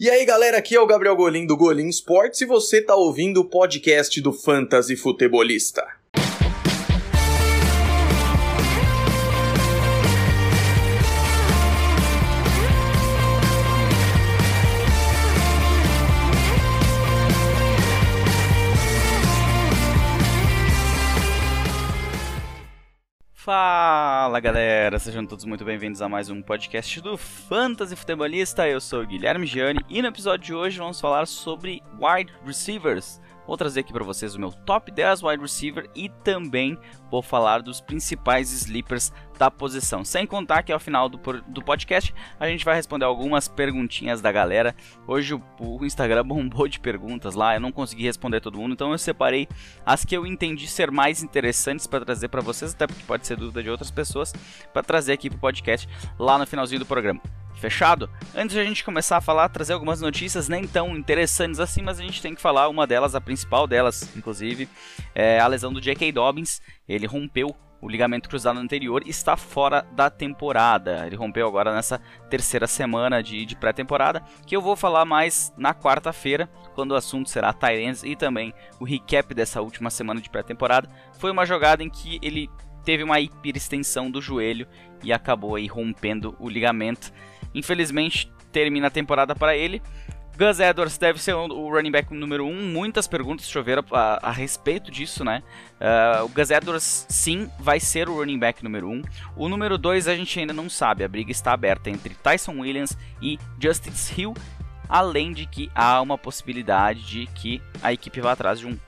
E aí galera, aqui é o Gabriel Golim do Golim Sports e você tá ouvindo o podcast do Fantasy Futebolista. Fala galera, sejam todos muito bem-vindos a mais um podcast do Fantasy Futebolista. Eu sou o Guilherme Gianni e no episódio de hoje vamos falar sobre wide receivers. Vou trazer aqui para vocês o meu top 10 wide receiver e também vou falar dos principais sleepers da posição. Sem contar que ao final do, do podcast a gente vai responder algumas perguntinhas da galera. Hoje o, o Instagram bombou de perguntas lá, eu não consegui responder todo mundo, então eu separei as que eu entendi ser mais interessantes para trazer para vocês, até porque pode ser dúvida de outras pessoas, para trazer aqui pro podcast lá no finalzinho do programa. Fechado? Antes de a gente começar a falar, trazer algumas notícias nem tão interessantes assim, mas a gente tem que falar uma delas, a principal delas, inclusive, é a lesão do J.K. Dobbins. Ele rompeu o ligamento cruzado anterior está fora da temporada. Ele rompeu agora nessa terceira semana de, de pré-temporada, que eu vou falar mais na quarta-feira, quando o assunto será Tyrants e também o recap dessa última semana de pré-temporada. Foi uma jogada em que ele teve uma hiperextensão do joelho e acabou aí rompendo o ligamento. Infelizmente, termina a temporada para ele. Gus Edwards deve ser o running back número 1. Um. Muitas perguntas choveram a, a respeito disso, né? Uh, o Gus Edwards, sim, vai ser o running back número 1. Um. O número 2 a gente ainda não sabe. A briga está aberta entre Tyson Williams e Justice Hill. Além de que há uma possibilidade de que a equipe vá atrás de um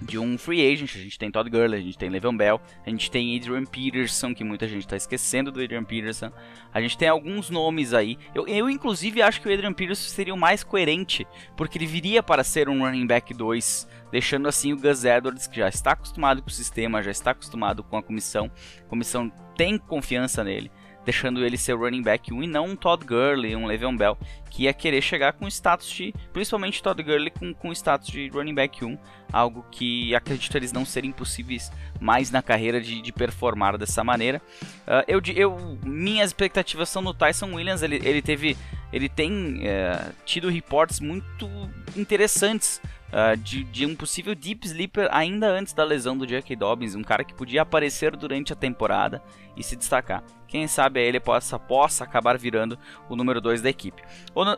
de um free agent. A gente tem Todd Gurley, a gente tem Le'Veon Bell, a gente tem Adrian Peterson, que muita gente está esquecendo do Adrian Peterson. A gente tem alguns nomes aí. Eu, eu, inclusive, acho que o Adrian Peterson seria o mais coerente, porque ele viria para ser um running back 2, deixando assim o Gus Edwards, que já está acostumado com o sistema, já está acostumado com a comissão. A comissão tem confiança nele deixando ele ser running back 1 e não um Todd Gurley, um Le'Veon Bell, que ia querer chegar com status de, principalmente Todd Gurley com, com status de running back 1, algo que acredito eles não serem possíveis mais na carreira de, de performar dessa maneira. Uh, eu, eu, minhas expectativas são no Tyson Williams, ele, ele teve, ele tem uh, tido reportes muito interessantes uh, de, de, um possível deep sleeper ainda antes da lesão do J.K. Dobbins, um cara que podia aparecer durante a temporada e se destacar. Quem sabe ele possa, possa acabar virando o número 2 da equipe.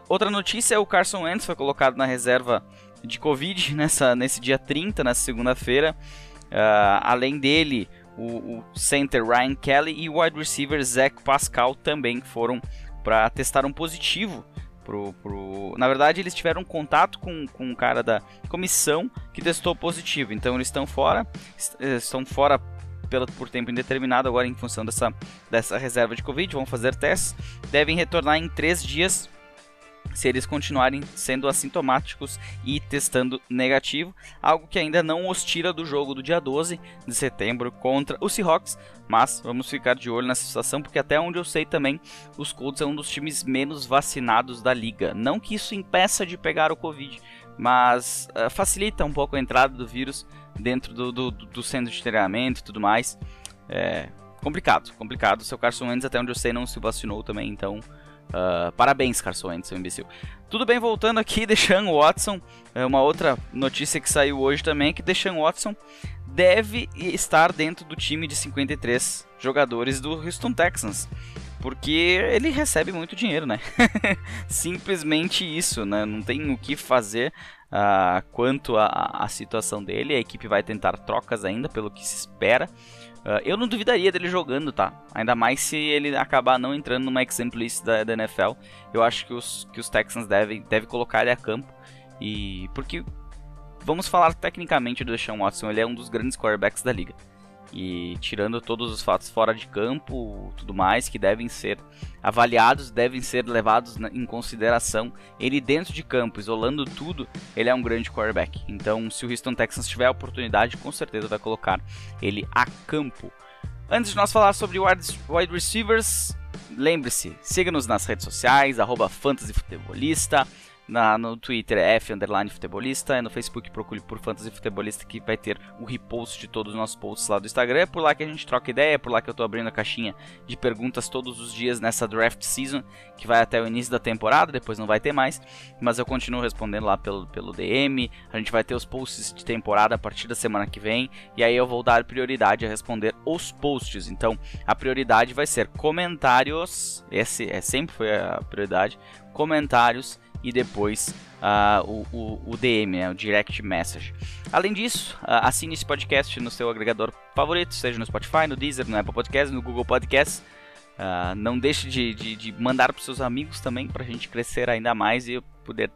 Outra notícia é o Carson Wentz foi colocado na reserva de Covid nessa, nesse dia 30, na segunda-feira. Uh, além dele, o, o, center Ryan Kelly e o wide receiver Zach Pascal também foram para testar um positivo pro, pro... Na verdade, eles tiveram contato com, com um cara da comissão que testou positivo. Então eles estão fora, eh, estão fora pelo, por tempo indeterminado agora em função dessa, dessa reserva de Covid. Vão fazer testes, devem retornar em três dias se eles continuarem sendo assintomáticos e testando negativo, algo que ainda não os tira do jogo do dia 12 de setembro contra os Seahawks, mas vamos ficar de olho nessa situação porque até onde eu sei também, os Colts é um dos times menos vacinados da liga. Não que isso impeça de pegar o Covid, mas uh, facilita um pouco a entrada do vírus dentro do, do, do centro de treinamento e tudo mais. É complicado, complicado. Seu Carson Wentz, até onde eu sei, não se vacinou também, então Uh, parabéns, Carson Wentz, seu imbecil. Tudo bem, voltando aqui, Deshaun Watson, é uma outra notícia que saiu hoje também, que Deshaun Watson deve estar dentro do time de 53 jogadores do Houston Texans. Porque ele recebe muito dinheiro, né? Simplesmente isso, né? Não tem o que fazer uh, quanto à situação dele. A equipe vai tentar trocas ainda, pelo que se espera. Uh, eu não duvidaria dele jogando, tá? Ainda mais se ele acabar não entrando numa exemplo list da, da, NFL. Eu acho que os, que os Texans devem, devem colocar ele a campo. E porque vamos falar tecnicamente do Deshaun Watson, ele é um dos grandes quarterbacks da liga. E tirando todos os fatos fora de campo, tudo mais, que devem ser avaliados, devem ser levados em consideração. Ele dentro de campo, isolando tudo, ele é um grande quarterback. Então, se o Houston Texans tiver a oportunidade, com certeza vai colocar ele a campo. Antes de nós falar sobre wide receivers, lembre-se, siga-nos nas redes sociais, arroba Na, no Twitter é F underline futebolista, no Facebook procure por Fantasy Futebolista que vai ter o repost de todos os nossos posts lá do Instagram. É por lá que a gente troca ideia, é por lá que eu tô abrindo a caixinha de perguntas todos os dias nessa draft season, que vai até o início da temporada, depois não vai ter mais, mas eu continuo respondendo lá pelo, pelo DM. A gente vai ter os posts de temporada a partir da semana que vem, e aí eu vou dar prioridade a responder os posts. Então, a prioridade vai ser comentários, esse é sempre foi a prioridade, comentários e depois uh, o, o, o, DM, né, o Direct Message. Além disso, uh, assine esse podcast no seu agregador favorito, seja no Spotify, no Deezer, no Apple Podcasts, no Google Podcasts. Uh, não deixe de, de, de mandar para seus amigos também, para a gente crescer ainda mais e poder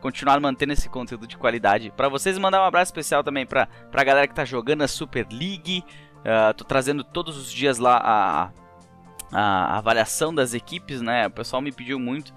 continuar mantendo esse conteúdo de qualidade. Para vocês, mandar um abraço especial também para a galera que está jogando a Super League. Uh, tô trazendo todos os dias lá a, a avaliação das equipes, né? O pessoal me pediu muito.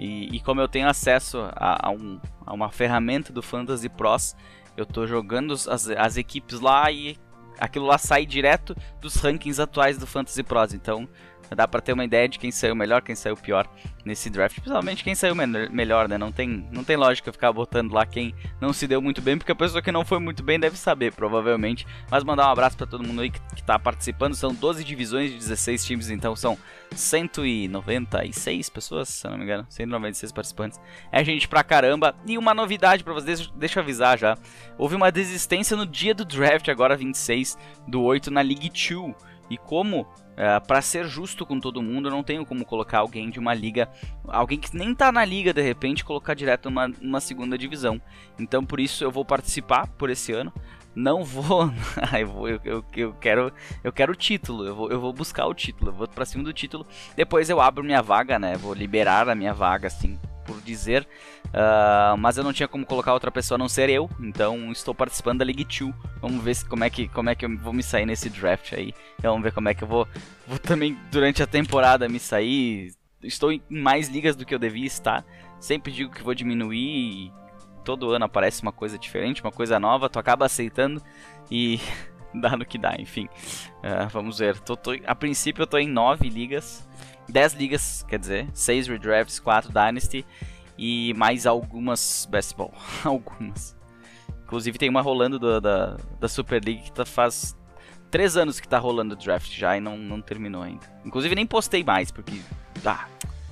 E, e como eu tenho acesso a, a, um, a, uma ferramenta do Fantasy Pros, eu tô jogando as, as equipes lá e aquilo lá sai direto dos rankings atuais do Fantasy Pros. Então dá para ter uma ideia de quem saiu melhor, quem saiu pior nesse draft, principalmente quem saiu melhor, né? Não tem, não tem lógica ficar botando lá quem não se deu muito bem, porque a pessoa que não foi muito bem deve saber, provavelmente. Mas mandar um abraço para todo mundo aí que, que tá participando. São 12 divisões de 16 times, então são 196 pessoas, se eu não me engano, 196 participantes. É gente pra caramba. E uma novidade para vocês, deixa eu avisar já. Houve uma desistência no dia do draft, agora 26 do 8 na League 2. E como Uh, é, para ser justo com todo mundo, eu não tenho como colocar alguém de uma liga, alguém que nem tá na liga de repente, colocar direto numa, numa segunda divisão. Então por isso eu vou participar por esse ano. Não vou, eu, vou eu, eu, eu, quero, eu quero o título. Eu vou, eu vou buscar o título. Eu vou para cima do título. Depois eu abro minha vaga, né? Vou liberar a minha vaga, assim, por dizer. Uh, mas eu não tinha como colocar outra pessoa a não ser eu, então estou participando da League 2. Vamos ver se, como, é que, como é que eu vou me sair nesse draft aí. Então, vamos ver como é que eu vou, vou também durante a temporada me sair. Estou em mais ligas do que eu devia estar. Sempre digo que vou diminuir todo ano aparece uma coisa diferente, uma coisa nova, tu acaba aceitando e dá no que dá, enfim. Uh, vamos ver. Tô, tô, a princípio eu tô em 9 ligas. 10 ligas, quer dizer, 6 redrafts, 4 Dynasty e mais algumas Best Ball. algumas. Inclusive tem uma rolando do, da, da Super League que tá, faz 3 anos que tá rolando o draft já e não, não terminou ainda. Inclusive nem postei mais, porque. Ah,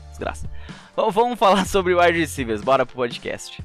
desgraça. Bom, vamos falar sobre wide receivers, bora pro podcast.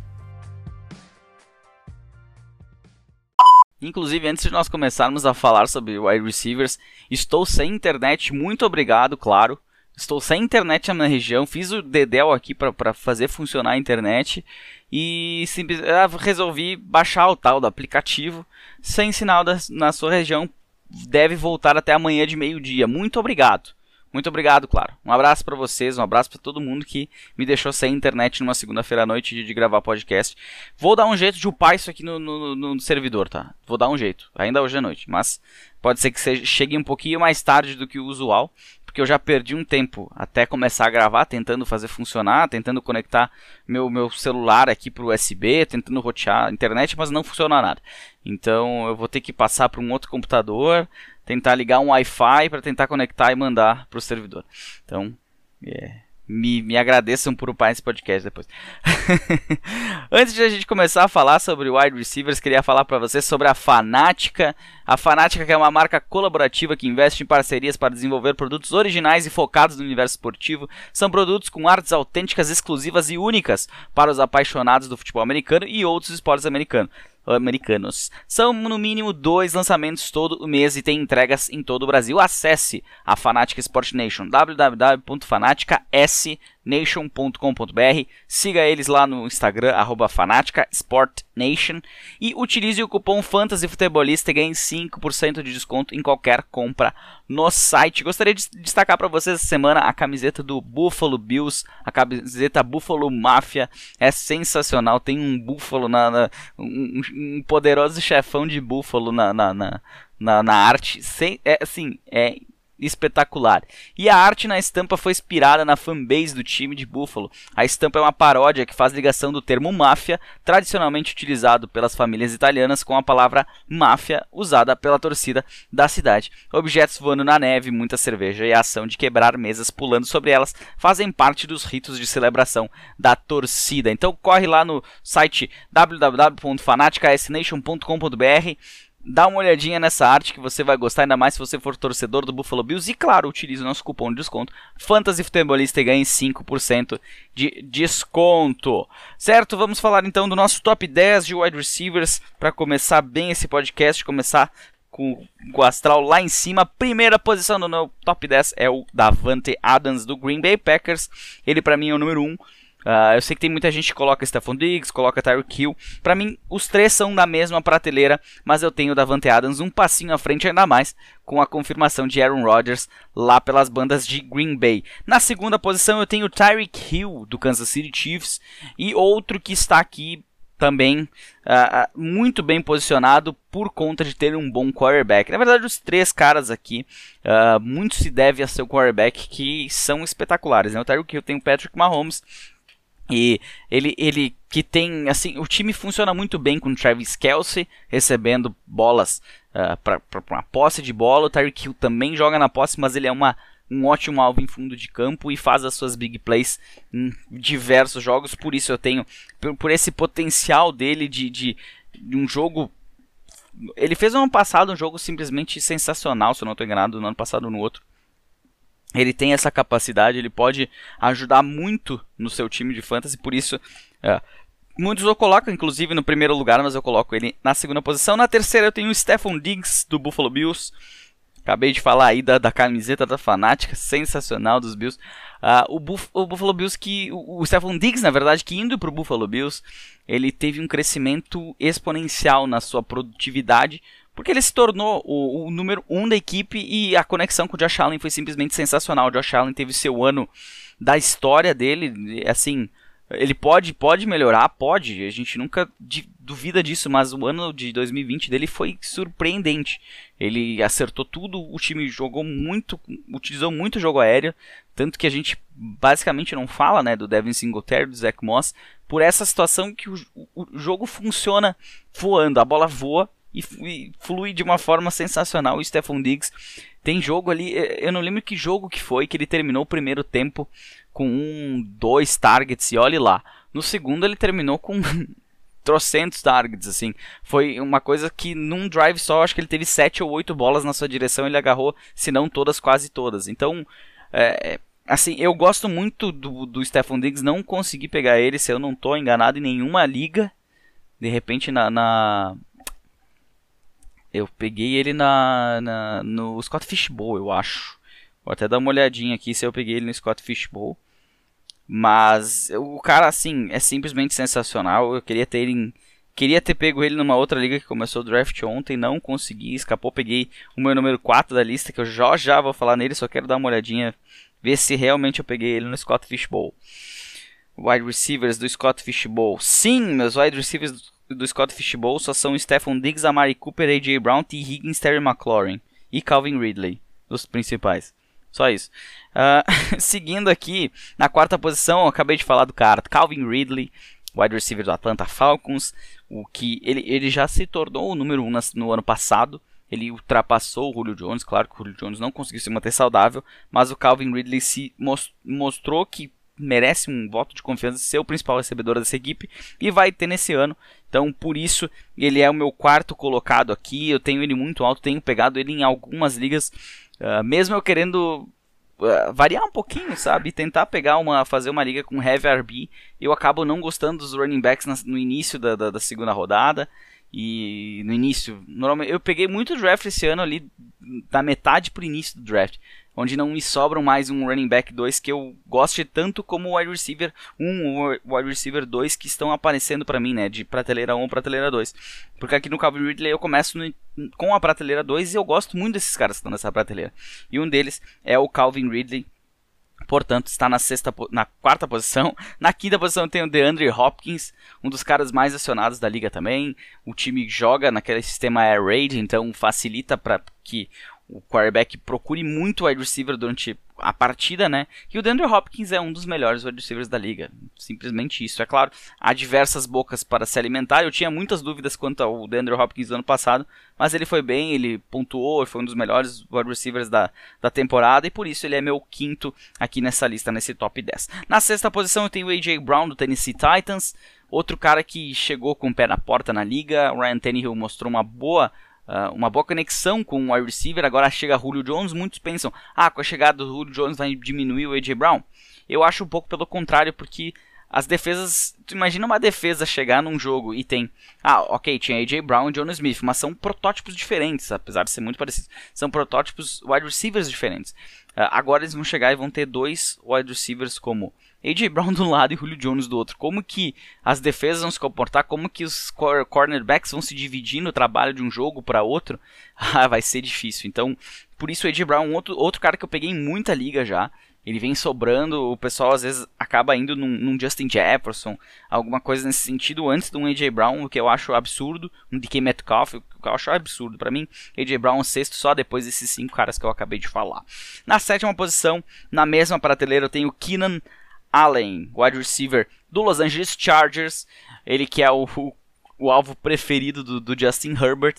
Inclusive, antes de nós começarmos a falar sobre wide receivers, estou sem internet, muito obrigado, claro. Estou sem internet na minha região, fiz o Dedel aqui para fazer funcionar a internet e ah, resolvi baixar o tal do aplicativo sem sinal da, na sua região. Deve voltar até amanhã de meio-dia. Muito obrigado. Muito obrigado, claro. Um abraço para vocês, um abraço para todo mundo que me deixou sem internet numa segunda-feira à noite de, de, gravar podcast. Vou dar um jeito de upar isso aqui no, no, no, servidor, tá? Vou dar um jeito, ainda hoje à noite, mas pode ser que seja, chegue um pouquinho mais tarde do que o usual, porque eu já perdi um tempo até começar a gravar, tentando fazer funcionar, tentando conectar meu, meu celular aqui para o USB, tentando rotear a internet, mas não funciona nada. Então eu vou ter que passar para um outro computador, tentar ligar um Wi-Fi para tentar conectar e mandar para o servidor. Então, é, me, me agradeçam por upar esse podcast depois. Antes de a gente começar a falar sobre wide receivers, queria falar para vocês sobre a Fanática. A Fanática é uma marca colaborativa que investe em parcerias para desenvolver produtos originais e focados no universo esportivo. São produtos com artes autênticas, exclusivas e únicas para os apaixonados do futebol americano e outros esportes americanos americanos. São no mínimo dois lançamentos todo o mês e tem entregas em todo o Brasil. Acesse a Fanatic Sport Nation www.fanaticasnation.com nation.com.br. Siga eles lá no Instagram, arroba Fanatica Sport Nation. E utilize o cupom Fantasy Futebolista e ganhe 5% de desconto em qualquer compra no site. Gostaria de destacar para vocês essa semana a camiseta do Buffalo Bills, a camiseta Buffalo Mafia. É sensacional. Tem um búfalo na. na um, um, poderoso chefão de búfalo na, na, na, na, na arte. Sem, é, assim, é espetacular. E a arte na estampa foi inspirada na fanbase do time de Buffalo. A estampa é uma paródia que faz ligação do termo máfia, tradicionalmente utilizado pelas famílias italianas, com a palavra máfia usada pela torcida da cidade. Objetos voando na neve, muita cerveja e a ação de quebrar mesas pulando sobre elas fazem parte dos ritos de celebração da torcida. Então corre lá no site www.fanaticasnation.com.br Dá uma olhadinha nessa arte que você vai gostar, ainda mais se você for torcedor do Buffalo Bills. E claro, utilize o nosso cupom de desconto Fantasy Futebolista e ganhe 5% de desconto. Certo? Vamos falar então do nosso top 10 de wide receivers para começar bem esse podcast, começar com o astral lá em cima. Primeira posição do meu top 10 é o Davante Adams do Green Bay Packers. Ele para mim é o número 1. Uh, eu sei que tem muita gente que coloca Stephon Diggs, coloca Tyreek Hill. Para mim, os três são da mesma prateleira, mas eu tenho o Davante Adams um passinho à frente ainda mais, com a confirmação de Aaron Rodgers lá pelas bandas de Green Bay. Na segunda posição, eu tenho Tyreek Hill do Kansas City Chiefs e outro que está aqui também uh, muito bem posicionado por conta de ter um bom quarterback. Na verdade, os três caras aqui, uh, muito se deve a seu quarterback, que são espetaculares. Né? O Tyreek Hill tem o Patrick Mahomes, e ele, ele que tem, assim, o time funciona muito bem com o Travis Kelsey recebendo bolas uh, para uma posse de bola. O Tyreek Hill também joga na posse, mas ele é uma, um ótimo alvo em fundo de campo e faz as suas big plays em diversos jogos. Por isso eu tenho, por, por esse potencial dele de, de, de um jogo ele fez no ano passado um jogo simplesmente sensacional, se eu não estou enganado, no ano passado no outro ele tem essa capacidade, ele pode ajudar muito no seu time de fantasy, por isso é, muitos eu coloco, inclusive no primeiro lugar, mas eu coloco ele na segunda posição. Na terceira eu tenho o Stephon Diggs do Buffalo Bills. Acabei de falar aí da, da camiseta da fanática, sensacional dos Bills. Uh, o, Buff, o, Buffalo Bills que. O, o Stephon Diggs, na verdade, que indo para o Buffalo Bills, ele teve um crescimento exponencial na sua produtividade porque ele se tornou o, o, número um da equipe e a conexão com o Josh Allen foi simplesmente sensacional. O Josh Allen teve seu ano da história dele, assim, ele pode, pode melhorar, pode, a gente nunca duvida disso, mas o ano de 2020 dele foi surpreendente. Ele acertou tudo, o time jogou muito, utilizou muito jogo aéreo, tanto que a gente basicamente não fala né, do Devin Singletary, do Zach Moss, por essa situação que o, o, o jogo funciona voando, a bola voa e, e flui de uma forma sensacional. O Stephon Diggs tem jogo ali, eu não lembro que jogo que foi, que ele terminou o primeiro tempo com um, dois targets e olhe lá. No segundo ele terminou com trocentos targets, assim. Foi uma coisa que num drive só, acho que ele teve sete ou oito bolas na sua direção, ele agarrou, se não todas, quase todas. Então, é, assim, eu gosto muito do, do Stephon Diggs, não consegui pegar ele, se eu não estou enganado em nenhuma liga. De repente na, na eu peguei ele na, na, no Scott Fishbowl, eu acho. Vou até dar uma olhadinha aqui se eu peguei ele no Scott Fishbowl. Mas o cara, assim, é simplesmente sensacional. Eu queria ter ele Queria ter pego ele numa outra liga que começou o draft ontem, não consegui, escapou. Peguei o meu número 4 da lista, que eu já já vou falar nele, só quero dar uma olhadinha, ver se realmente eu peguei ele no Scott Fishbowl. Wide receivers do Scott Fishbowl. Sim, meus wide receivers do Scott Fishbowl só são Stephon Diggs, Amari Cooper, A.J. Brown, T. Higgins, Terry McLaurin e Calvin Ridley, os principais. Só isso. Uh, seguindo aqui, na quarta posição, acabei de falar do cara, Calvin Ridley, wide receiver do Atlanta Falcons, o que ele, ele já se tornou o número 1 um no ano passado. Ele ultrapassou o Julio Jones, claro que o Julio Jones não conseguiu se manter saudável, mas o Calvin Ridley se mostrou que merece um voto de confiança ser o principal recebedor dessa equipe e vai ter nesse ano. Então, por isso, ele é o meu quarto colocado aqui. Eu tenho ele muito alto, tenho pegado ele em algumas ligas, uh, mesmo eu querendo uh, variar um pouquinho, sabe? Tentar pegar uma, fazer uma liga com heavy RB. Eu acabo não gostando dos running backs na, no início da, da, da segunda rodada. E no início, normalmente eu peguei muito draft esse ano ali, da metade pro início do draft onde não me sobram mais um running back 2 que eu goste tanto como o wide receiver 1 ou wide receiver 2 que estão aparecendo para mim, né, de prateleira 1 ou prateleira 2. Porque aqui no Calvin Ridley eu começo no, com a prateleira 2 e eu gosto muito desses caras que estão nessa prateleira. E um deles é o Calvin Ridley, portanto está na sexta na quarta posição na quinta posição tem o DeAndre Hopkins um dos caras mais acionados da liga também o time joga naquele sistema Air Raid então facilita para que o quarterback procure muito wide receiver durante a partida, né? E o DeAndre Hopkins é um dos melhores wide receivers da liga. Simplesmente isso. É claro, há diversas bocas para se alimentar. Eu tinha muitas dúvidas quanto ao DeAndre Hopkins do ano passado, mas ele foi bem, ele pontuou, foi um dos melhores wide receivers da, da temporada e por isso ele é meu quinto aqui nessa lista, nesse top 10. Na sexta posição eu tenho o AJ Brown do Tennessee Titans. Outro cara que chegou com o pé na porta na liga, o Ryan Tannehill mostrou uma boa Uh, uma boa conexão com o wide receiver. Agora chega Julio Jones. Muitos pensam, ah, com a chegada do Julio Jones vai diminuir o AJ Brown. Eu acho um pouco pelo contrário, porque as defesas. Tu imagina uma defesa chegar num jogo e tem. Ah, ok, tinha AJ Brown e John Smith, mas são protótipos diferentes, apesar de ser muito parecidos. São protótipos wide receivers diferentes. Uh, agora eles vão chegar e vão ter dois wide receivers como AJ Brown de um lado e Julio Jones do outro. Como que as defesas vão se comportar? Como que os cornerbacks vão se dividir no trabalho de um jogo para outro? Ah, vai ser difícil. Então, por isso o AJ Brown, um outro, outro cara que eu peguei em muita liga já. Ele vem sobrando, o pessoal às vezes acaba indo num, num, Justin Jefferson, alguma coisa nesse sentido, antes de um AJ Brown, o que eu acho absurdo, um DK Metcalf, o que eu acho absurdo. para mim, AJ Brown é sexto só depois desses cinco caras que eu acabei de falar. Na sétima posição, na mesma prateleira, eu tenho Keenan Allen, wide receiver do Los Angeles Chargers, ele que é o, o, o alvo preferido do, do, Justin Herbert.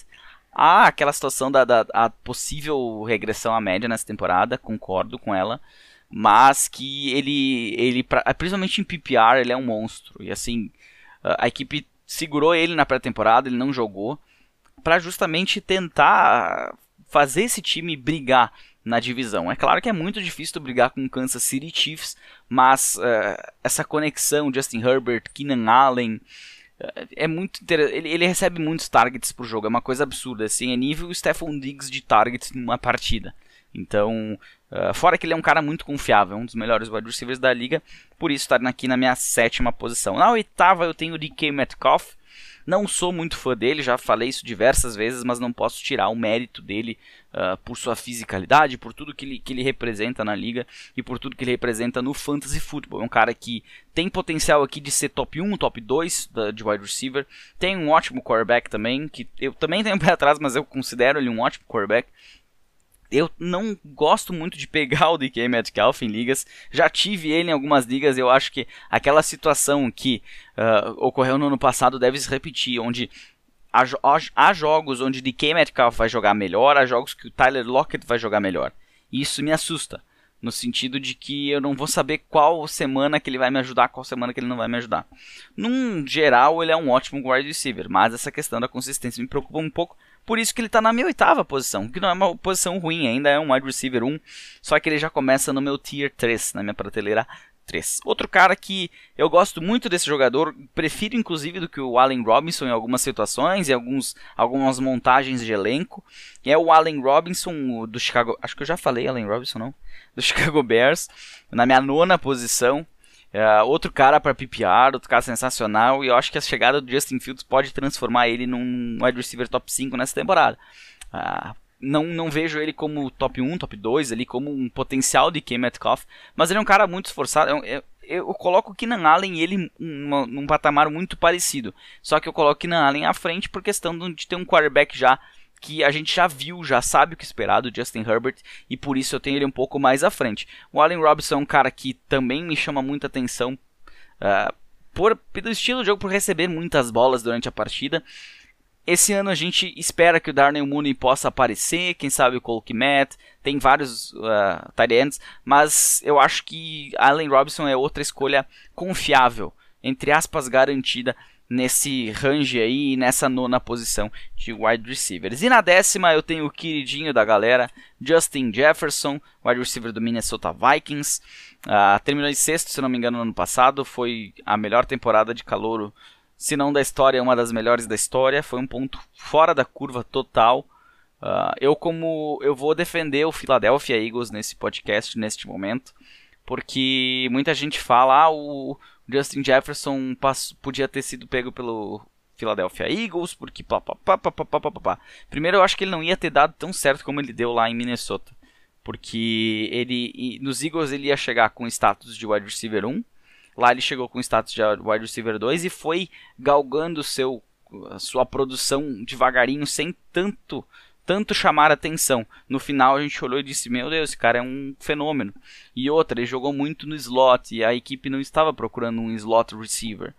Há aquela situação da, da possível regressão à média nessa temporada, concordo com ela, mas que ele, ele principalmente em PPR, ele é um monstro. E assim, a equipe segurou ele na pré-temporada, ele não jogou, para justamente tentar fazer esse time brigar na divisão. É claro que é muito difícil brigar com o Kansas City Chiefs, mas uh, essa conexão Justin Herbert, Keenan Allen uh, é muito ele, ele, recebe muitos targets por jogo, é uma coisa absurda, assim, é nível Stephon Diggs de targets numa partida. Então, uh, fora que ele é um cara muito confiável, um dos melhores wide receivers da liga, por isso está aqui na minha sétima posição. Na oitava eu tenho o DK Metcalf, não sou muito fã dele, já falei isso diversas vezes, mas não posso tirar o mérito dele uh, por sua fisicalidade, por tudo que ele, que ele representa na liga e por tudo que ele representa no fantasy football. É um cara que tem potencial aqui de ser top 1, top 2 da, de wide receiver. Tem um ótimo quarterback também, que eu também tenho um pé atrás, mas eu considero ele um ótimo quarterback eu não gosto muito de pegar o DK Metcalf em ligas. Já tive ele em algumas ligas. Eu acho que aquela situação que uh, ocorreu no ano passado deve se repetir, onde há, há jogos onde DK Metcalf vai jogar melhor, há jogos que o Tyler Lockett vai jogar melhor. E isso me assusta. No sentido de que eu não vou saber qual semana que ele vai me ajudar, qual semana que ele não vai me ajudar. Num geral, ele é um ótimo wide receiver, mas essa questão da consistência me preocupa um pouco por isso que ele está na minha oitava posição, que não é uma posição ruim, ainda é um wide receiver 1, só que ele já começa no meu tier 3, na minha prateleira 3. Outro cara que eu gosto muito desse jogador, prefiro inclusive do que o Allen Robinson em algumas situações, em alguns, algumas montagens de elenco, é o Allen Robinson do Chicago, acho que eu já falei Allen Robinson não, do Chicago Bears, na minha nona posição. É, outro cara para PPR, outro cara sensacional, e eu acho que a chegada do Justin Fields pode transformar ele num wide receiver top 5 nessa temporada. Uh, não, não vejo ele como top 1, top 2, ali como um potencial de K. Metcalf, mas ele é um cara muito esforçado. Eu, eu, eu coloco o Keenan Allen ele numa, num patamar muito parecido, só que eu coloco o Keenan Allen à frente por questão de ter um quarterback já que a gente já viu, já sabe o que esperar do Justin Herbert e por isso eu tenho ele um pouco mais à frente. O Allen Robinson é um cara que também me chama muita atenção uh, por, pelo estilo de jogo, por receber muitas bolas durante a partida. Esse ano a gente espera que o Darnell Mooney possa aparecer, quem sabe o Cole Kmet, tem vários uh, tight mas eu acho que Allen Robinson é outra escolha confiável, entre aspas garantida nesse range aí, nessa nona posição de wide receivers. E na décima eu tenho o queridinho da galera, Justin Jefferson, wide receiver do Minnesota Vikings. Uh, terminou em sexto, se não me engano, no ano passado. Foi a melhor temporada de calouro, se não da história, uma das melhores da história. Foi um ponto fora da curva total. Uh, eu como eu vou defender o Philadelphia Eagles nesse podcast, neste momento, porque muita gente fala, ah, o Justin Jefferson podia ter sido pego pelo Philadelphia Eagles, porque pá, pá, pá, pá, pá, pá, pá. Primeiro eu acho que ele não ia ter dado tão certo como ele deu lá em Minnesota. Porque ele nos Eagles ele ia chegar com status de wide receiver 1. Lá ele chegou com status de wide receiver 2 e foi galgando seu, sua produção devagarinho, sem tanto tanto chamar atenção. No final a gente olhou e disse: Meu Deus, esse cara é um fenômeno. E outra, ele jogou muito no slot e a equipe não estava procurando um slot receiver.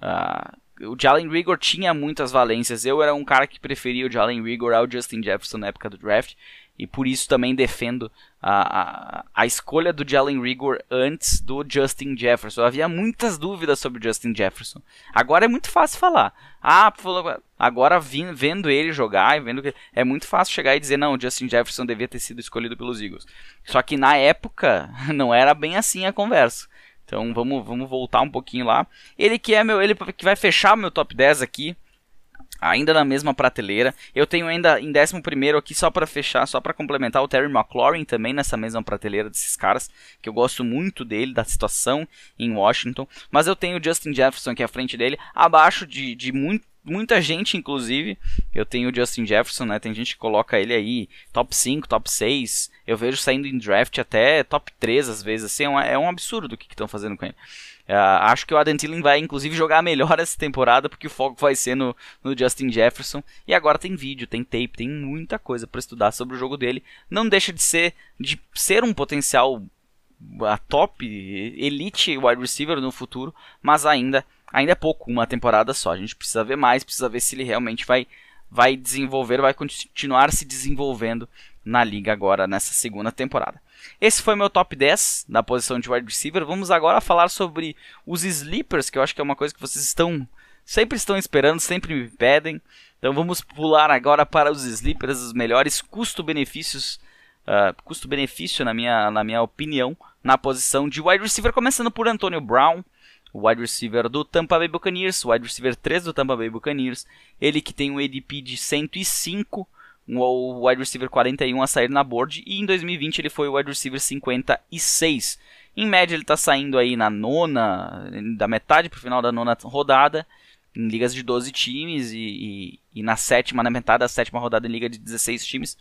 Uh, o Jalen Rigor tinha muitas valências. Eu era um cara que preferia o Jalen Rigor ao Justin Jefferson na época do draft e por isso também defendo a, a, a escolha do Jalen Rigor antes do Justin Jefferson. Havia muitas dúvidas sobre o Justin Jefferson. Agora é muito fácil falar. Ah, agora vendo ele jogar, vendo que é muito fácil chegar e dizer não, o Justin Jefferson devia ter sido escolhido pelos Eagles. Só que na época não era bem assim a conversa. Então vamos, vamos voltar um pouquinho lá. Ele que é meu, ele que vai fechar meu top 10 aqui ainda na mesma prateleira. Eu tenho ainda em 11 aqui, só para fechar, só para complementar, o Terry McLaurin também nessa mesma prateleira desses caras, que eu gosto muito dele, da situação em Washington. Mas eu tenho o Justin Jefferson aqui à frente dele, abaixo de, de muito muita gente, inclusive, eu tenho o Justin Jefferson, né? Tem gente que coloca ele aí top 5, top 6. Eu vejo saindo em draft até top 3 às vezes. Assim, é, um, é um absurdo o que estão fazendo com ele. Uh, acho que o Adam Thielen vai inclusive jogar melhor essa temporada porque o foco vai ser no, no Justin Jefferson. E agora tem vídeo, tem tape, tem muita coisa para estudar sobre o jogo dele. Não deixa de ser de ser um potencial a top elite wide receiver no futuro, mas ainda ainda é pouco, uma temporada só. A gente precisa ver mais, precisa ver se ele realmente vai vai desenvolver, vai continuar se desenvolvendo na liga agora nessa segunda temporada. Esse foi meu top 10 da posição de wide receiver. Vamos agora falar sobre os sleepers, que eu acho que é uma coisa que vocês estão sempre estão esperando, sempre me pedem. Então vamos pular agora para os sleepers, os melhores custo-benefícios, uh, custo-benefício na minha, na minha opinião, na posição de wide receiver, começando por Antonio Brown, o wide receiver do Tampa Bay Buccaneers, wide receiver 3 do Tampa Bay Buccaneers, ele que tem um ADP de 105 o wide receiver 41 a sair na board e em 2020 ele foi o wide receiver 56. Em média ele está saindo aí na nona, da metade para o final da nona rodada, em ligas de 12 times e, e, e, na sétima, na metade da sétima rodada em liga de 16 times.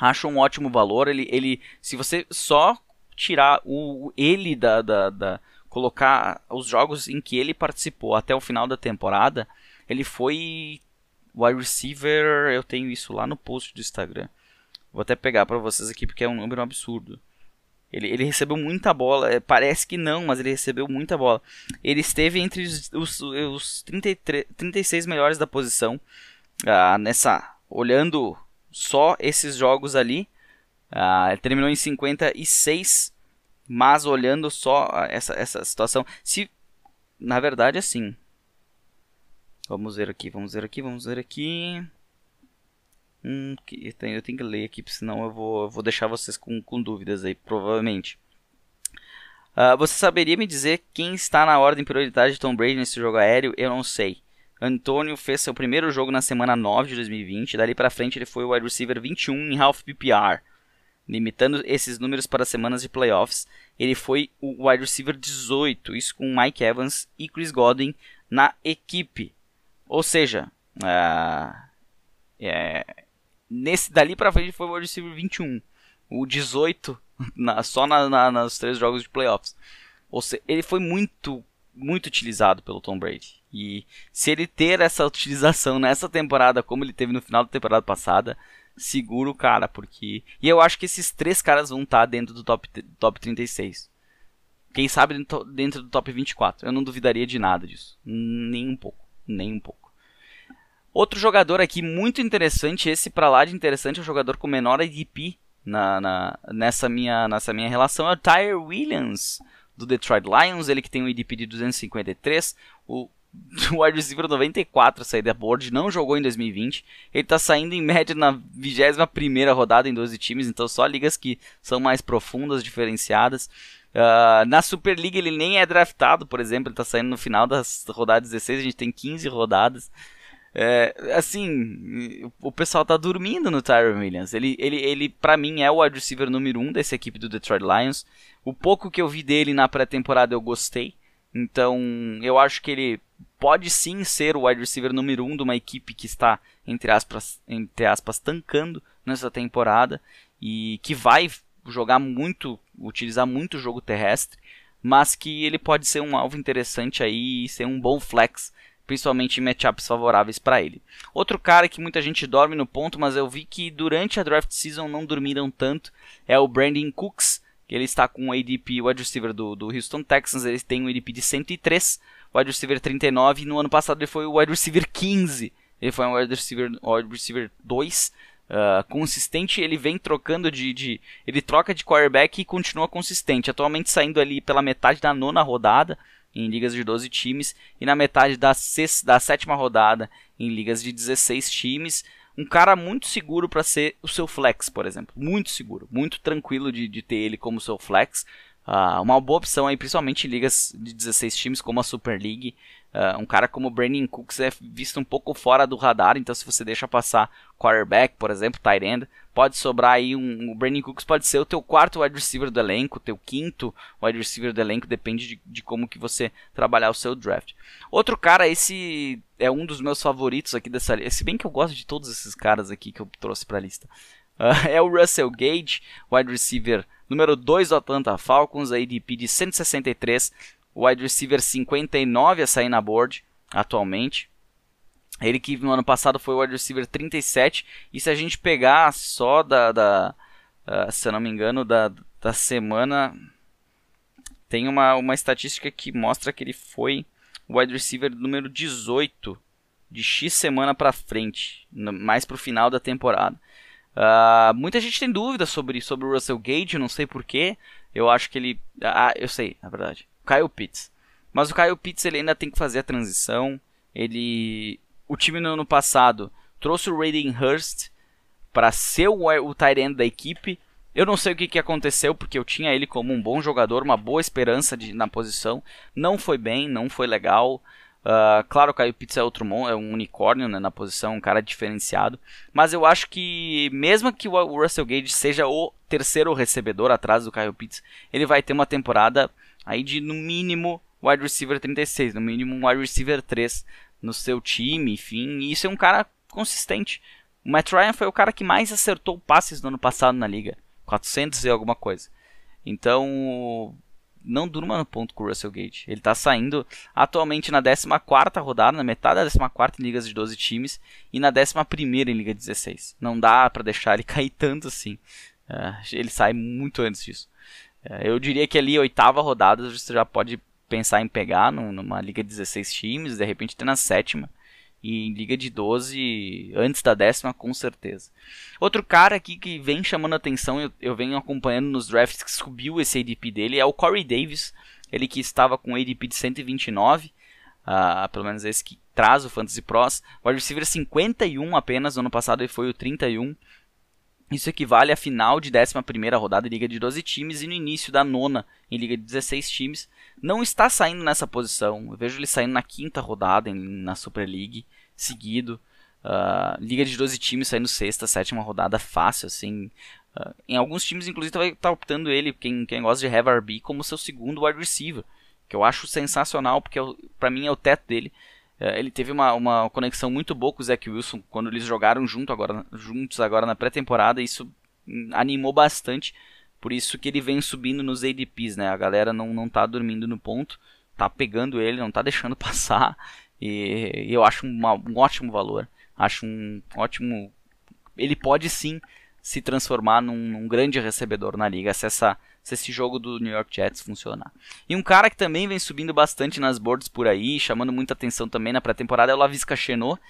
Acho um ótimo valor. Ele, ele se você só tirar o ele da, da, da colocar os jogos em que ele participou até o final da temporada, ele foi Wide receiver, eu tenho isso lá no post do Instagram. Vou até pegar para vocês aqui porque é um número absurdo. Ele, ele recebeu muita bola, é, parece que não, mas ele recebeu muita bola. Ele esteve entre os, os, os 33, 36 melhores da posição. Ah, nessa, olhando só esses jogos ali, ah, ele terminou em 56, mas olhando só essa, essa situação, se na verdade assim, Vamos ver aqui, vamos ver aqui, vamos ver aqui. Hum, eu, tenho, eu tenho que ler aqui, senão eu vou, eu vou deixar vocês com, com dúvidas aí, provavelmente. Uh, você saberia me dizer quem está na ordem prioritária de Tom Brady nesse jogo aéreo? Eu não sei. Antônio fez seu primeiro jogo na semana 9 de 2020. Dali para frente ele foi o wide receiver 21 em half PPR. Limitando esses números para semanas de playoffs, ele foi o wide receiver 18, isso com Mike Evans e Chris Godwin na equipe. Ou seja, uh, é, nesse dali para frente foi o wide receiver 21. O 18 na, só na, na, nos três jogos de playoffs. Ou seja, ele foi muito, muito utilizado pelo Tom Brady. E se ele ter essa utilização nessa temporada, como ele teve no final da temporada passada, seguro o cara, porque. E eu acho que esses três caras vão estar dentro do top, top 36. Quem sabe dentro do top 24. Eu não duvidaria de nada disso. Nem um pouco nem um pouco. Outro jogador aqui muito interessante, esse para lá de interessante, é o jogador com menor IDP na, na, nessa, minha, nessa minha relação, é o Tyre Williams, do Detroit Lions, ele que tem um IDP de 253, o o wide receiver 94 a sair da board, não jogou em 2020. Ele está saindo em média na 21 rodada em 12 times, então só ligas que são mais profundas, diferenciadas. Uh, na Superliga ele nem é draftado, por exemplo, ele tá saindo no final das rodadas 16, a gente tem 15 rodadas. É, assim, o pessoal tá dormindo no Tyron Williams. Ele, ele, ele para mim, é o wide receiver número 1 um dessa equipe do Detroit Lions. O pouco que eu vi dele na pré-temporada eu gostei. Então, eu acho que ele pode sim ser o wide receiver número 1 um de uma equipe que está, entre aspas, entre aspas, tancando nessa temporada e que vai jogar muito, utilizar muito o jogo terrestre, mas que ele pode ser um alvo interessante aí e ser um bom flex principalmente em matchups favoráveis para ele. Outro cara que muita gente dorme no ponto, mas eu vi que durante a draft season não dormiram tanto, é o Brandon Cooks, que ele está com o ADP, o wide receiver do, do Houston Texans, ele tem um ADP de 103, wide receiver 39, e no ano passado ele foi o wide receiver 15, ele foi um wide receiver, wide receiver 2, Uh, consistente, ele vem trocando de, de, Ele troca de quarterback e continua consistente. Atualmente saindo ali pela metade da nona rodada em ligas de 12 times e na metade da, sexta, da sétima rodada em ligas de 16 times. Um cara muito seguro para ser o seu flex, por exemplo. Muito seguro, muito tranquilo de, de ter ele como seu flex. Uh, uma boa opção aí, principalmente em ligas de 16 times como a Super League. Uh, um cara como o Brandon Cooks é visto um pouco fora do radar, então se você deixa passar quarterback, por exemplo, tight end, pode sobrar aí um, o Brandon Cooks pode ser o teu quarto wide receiver do elenco, teu quinto wide receiver do elenco, depende de, de como que você trabalhar o seu draft. Outro cara, esse é um dos meus favoritos aqui dessa lista, se bem que eu gosto de todos esses caras aqui que eu trouxe para a lista. Uh, é o Russell Gage, wide receiver número 2 do Atlanta Falcons, ADP de 163, wide receiver 59 a sair na board atualmente. Ele que no ano passado foi o wide receiver 37. E se a gente pegar só da. da uh, se eu não me engano, da, da semana. Tem uma, uma estatística que mostra que ele foi o wide receiver número 18 de X semana para frente, no, mais para o final da temporada. Uh, muita gente tem dúvidas sobre, sobre o Russell Gage, não sei porquê. Eu acho que ele. Ah, eu sei, na verdade. Kyle Pitts. Mas o Kyle Pitts ele ainda tem que fazer a transição. Ele, o time no ano passado trouxe o Raiden Hurst para ser o, o tight end da equipe. Eu não sei o que, que aconteceu, porque eu tinha ele como um bom jogador, uma boa esperança de, na posição. Não foi bem, não foi legal. Uh, claro, o Kyle Pitts é outro é um unicórnio né, na posição, um cara diferenciado. Mas eu acho que, mesmo que o Russell Gage seja o terceiro recebedor atrás do Kyle Pitts, ele vai ter uma temporada aí de no mínimo wide receiver 36, no mínimo wide receiver 3 no seu time, enfim, e isso é um cara consistente. O Matt Ryan foi o cara que mais acertou passes no ano passado na liga, 400 e alguma coisa. Então, não durma no ponto com o Russell Gage. Ele está saindo atualmente na 14 rodada, na metade da 14 em ligas de 12 times e na 11 em liga 16. Não dá para deixar ele cair tanto assim. Uh, ele sai muito antes disso. É, eu diria que ali, oitava rodada, você já pode pensar em pegar numa liga de 16 times, de repente ter na sétima. E em liga de 12, antes da décima, com certeza. Outro cara aqui que vem chamando atenção, eu, eu venho acompanhando nos drafts que subiu esse ADP dele, é o Corey Davis. Ele que estava com ADP de 129, uh, ah, pelo menos esse que traz o Fantasy Pros. O wide receiver 51 apenas, no ano passado ele foi o 31. Isso equivale à final de 11 rodada em Liga de 12 times e no início da nona em Liga de 16 times. Não está saindo nessa posição. Eu vejo ele saindo na quinta rodada em, na Super League, seguido. Uh, Liga de 12 times saindo sexta, sétima rodada fácil, assim. Uh, em alguns times, inclusive, vai estar tá optando ele, quem, quem gosta de have RB, como seu segundo wide receiver. Que eu acho sensacional, porque é para mim é o teto dele. É, ele teve uma, uma conexão muito boa com o Zach Wilson quando eles jogaram junto agora, juntos agora na pré-temporada. Isso animou bastante. Por isso que ele vem subindo nos ADPs, né? A galera não, não tá dormindo no ponto, tá pegando ele, não tá deixando passar. E, eu acho uma, um ótimo valor. Acho um ótimo. Ele pode sim se transformar num, num grande recebedor na liga. Se essa se esse jogo do New York Jets funcionar. E um cara que também vem subindo bastante nas boards por aí, chamando muita atenção também na pré-temporada, é o Lavisca Chenot.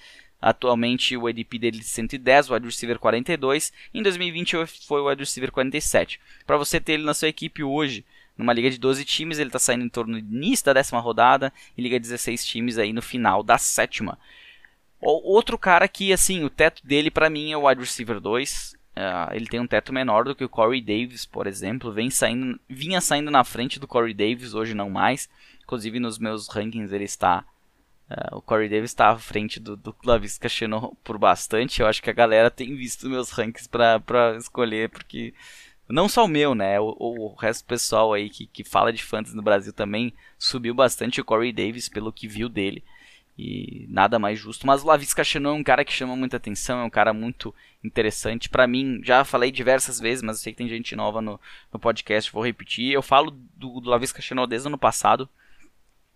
Atualmente o ADP dele é de 110, o wide receiver 42. Em 2020 foi o wide receiver 47. Para você ter ele na sua equipe hoje, numa liga de 12 times, ele está saindo em torno do início da décima rodada e liga 16 times aí no final da sétima. Outro cara que, assim, o teto dele para mim é o wide receiver 2. Uh, ele tem um teto menor do que o Corey Davis, por exemplo. Vem saindo, vinha saindo na frente do Corey Davis, hoje não mais. Inclusive nos meus rankings ele está. Uh, o Corey Davis está à frente do, do Clavis Cachino por bastante. Eu acho que a galera tem visto meus rankings para escolher, porque. Não só o meu, né? O, o resto do pessoal aí que, que fala de fantasy no Brasil também subiu bastante o Corey Davis pelo que viu dele. E nada mais justo. Mas o Lavis Cachenot é um cara que chama muita atenção, é um cara muito interessante. para mim, já falei diversas vezes, mas eu sei que tem gente nova no, no podcast, vou repetir. Eu falo do, do Lavis Cachenot desde o ano passado.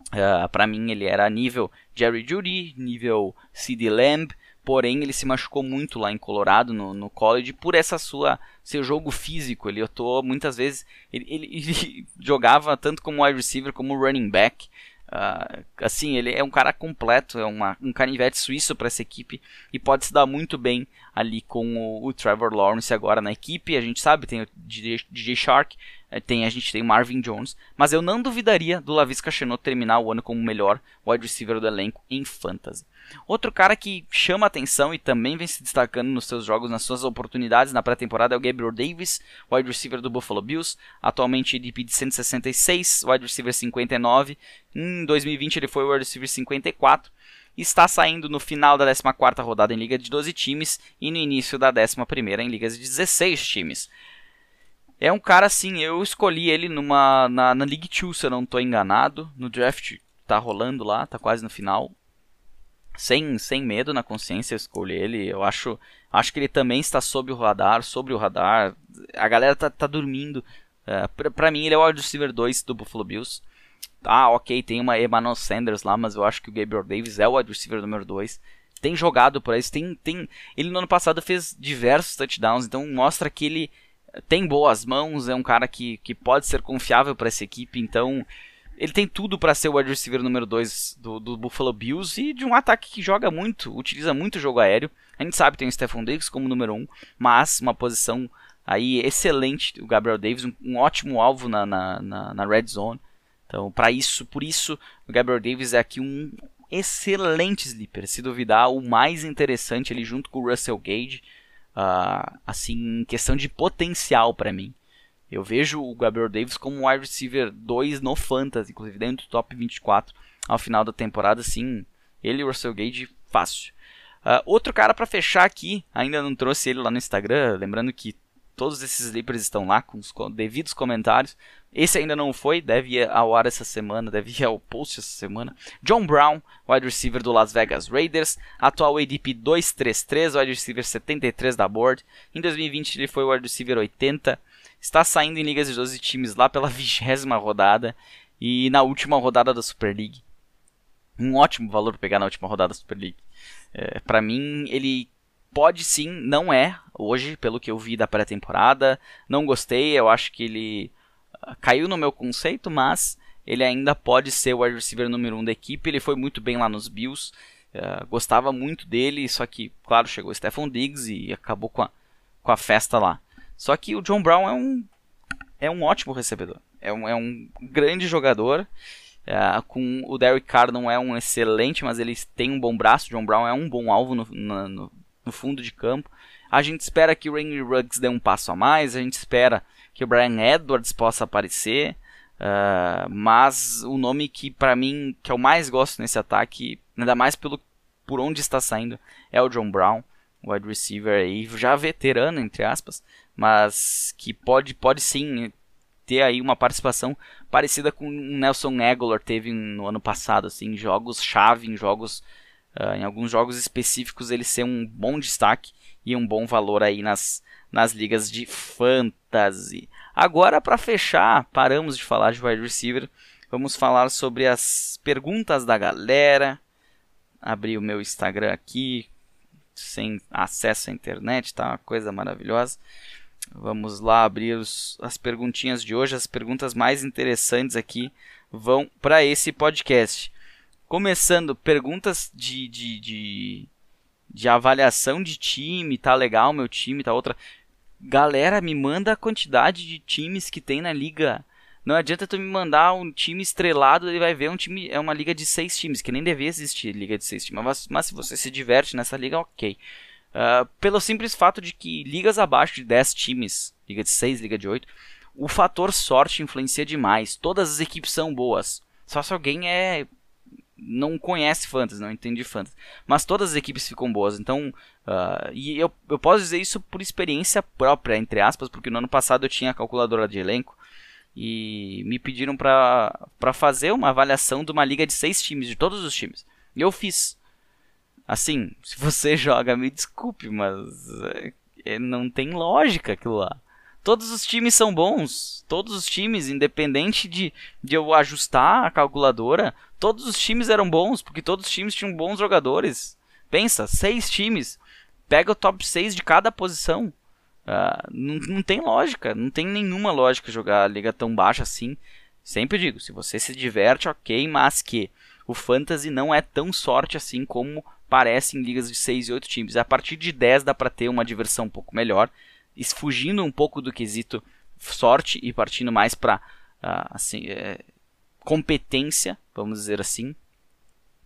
Uh, para mim ele era nível Jerry Judy, nível CD Lamb, porém ele se machucou muito lá em Colorado no, no college por essa sua seu jogo físico. Ele atuou muitas vezes, ele, ele, ele jogava tanto como wide receiver como running back. Uh, assim, ele é um cara completo, é uma, um canivete suíço para essa equipe e pode se dar muito bem ali com o, o, Trevor Lawrence agora na equipe. A gente sabe, tem o DJ, DJ Shark, eh, tem, a gente tem o Marvin Jones, mas eu não duvidaria do Lavisca Chenot terminar o ano como o melhor wide receiver do elenco em fantasy. Outro cara que chama atenção e também vem se destacando nos seus jogos, nas suas oportunidades na pré-temporada é o Gabriel Davis, wide receiver do Buffalo Bills, atualmente EDP de 166, wide receiver 59. Em 2020 ele foi wide receiver 54 está saindo no final da 14ª rodada em liga de 12 times e no início da 11ª em ligas de 16 times. É um cara assim, eu escolhi ele numa na, na League 2, se eu não estou enganado, no draft tá rolando lá, tá quase no final sem, sem medo na consciência escolher ele. Eu acho, acho que ele também está sob o radar, sobre o radar. A galera tá, tá dormindo. Uh, mim, ele é o wide receiver 2 do Buffalo Bills. Ah, ok, tem uma Emmanuel Sanders lá, mas eu acho que o Gabriel Davis é o wide receiver número 2. Tem jogado por isso, tem, tem. Ele no ano passado fez diversos touchdowns, então mostra que ele tem boas mãos, é um cara que, que pode ser confiável para essa equipe, então ele tem tudo para ser o wide receiver número 2 do, do, Buffalo Bills e de um ataque que joga muito, utiliza muito jogo aéreo. A gente sabe que tem o Stephon Diggs como número 1, um, mas uma posição aí excelente, o Gabriel Davis, um, um ótimo alvo na, na, na, na red zone. Então, para isso, por isso, o Gabriel Davis é aqui um excelente sleeper. Se duvidar, o mais interessante ali junto com o Russell Gage, uh, assim, em questão de potencial para mim. Eu vejo o Gabriel Davis como um wide receiver 2 no Fantasy, inclusive dentro do top 24 ao final da temporada, sim. Ele e o Russell Gage, fácil. Uh, outro cara para fechar aqui, ainda não trouxe ele lá no Instagram, lembrando que todos esses sleepers estão lá com os devidos comentários. Esse ainda não foi, deve ir ao ar essa semana, deve ir ao post essa semana. John Brown, wide receiver do Las Vegas Raiders, atual ADP 233, wide receiver 73 da board. Em 2020 ele foi wide receiver 80 está saindo em ligas de 12 times lá pela vigésima rodada e na última rodada da Super League. Um ótimo valor para pegar na última rodada da Super League. É, para mim, ele pode sim, não é hoje, pelo que eu vi da pré-temporada. Não gostei, eu acho que ele uh, caiu no meu conceito, mas ele ainda pode ser o wide receiver número 1 um da equipe. Ele foi muito bem lá nos Bills. Uh, gostava muito dele, só que, claro, chegou o Stephon Diggs e acabou com a, com a festa lá. Só que o John Brown é um, é um ótimo recebedor. É um, é um grande jogador. É, com o Derek Carr não é um excelente, mas ele tem um bom braço. O John Brown é um bom alvo no, no, no fundo de campo. A gente espera que o Randy Ruggs dê um passo a mais. A gente espera que o Brian Edwards possa aparecer. Uh, mas o nome que para mim que eu mais gosto nesse ataque, ainda mais pelo por onde está saindo, é o John Brown, wide receiver aí já veterano entre aspas, mas que pode, pode sim ter aí uma participação parecida com o Nelson Aguilar teve no ano passado, assim, jogos chave, em jogos, uh, em alguns jogos específicos ele ser um bom destaque e um bom valor aí nas, nas ligas de fantasy. Agora para fechar, paramos de falar de wide receiver, vamos falar sobre as perguntas da galera. Abri o meu Instagram aqui, sem acesso à internet, tá uma coisa maravilhosa. Vamos lá abrir os, as perguntinhas de hoje. As perguntas mais interessantes aqui vão para esse podcast. Começando, perguntas de, de, de, de, avaliação de time. Tá legal meu time, tá outra. Galera, me manda a quantidade de times que tem na liga. Não adianta tu me mandar um time estrelado, ele vai ver um time. É uma liga de seis times, que nem devia existir liga de seis times. Mas, mas se você se diverte nessa liga, ok. Uh, pelo simples fato de que ligas abaixo de 10 times, liga de 6, liga de 8, o fator sorte influencia demais. Todas as equipes são boas. Só se alguém é não conhece fantasy, não entende fantasy. Mas todas as equipes ficam boas. Então, uh, e eu, eu posso dizer isso por experiência própria, entre aspas, porque no ano passado eu tinha a calculadora de elenco e me pediram para fazer uma avaliação de uma liga de seis times, de todos os times. E eu fiz. Assim, se você joga, me desculpe, mas é, não tem lógica aquilo lá. Todos os times são bons. Todos os times, independente de, de eu ajustar a calculadora, todos os times eram bons, porque todos os times tinham bons jogadores. Pensa, seis times. Pega o top 6 de cada posição. Uh, não, não tem lógica, não tem nenhuma lógica jogar a liga tão baixa assim. Sempre digo, se você se diverte, ok, mas que o fantasy não é tão sorte assim como parece em ligas de 6 e 8 times. A partir de 10 dá para ter uma diversão um pouco melhor, fugindo um pouco do quesito sorte e partindo mais para uh, ah, assim, é, competência, vamos dizer assim.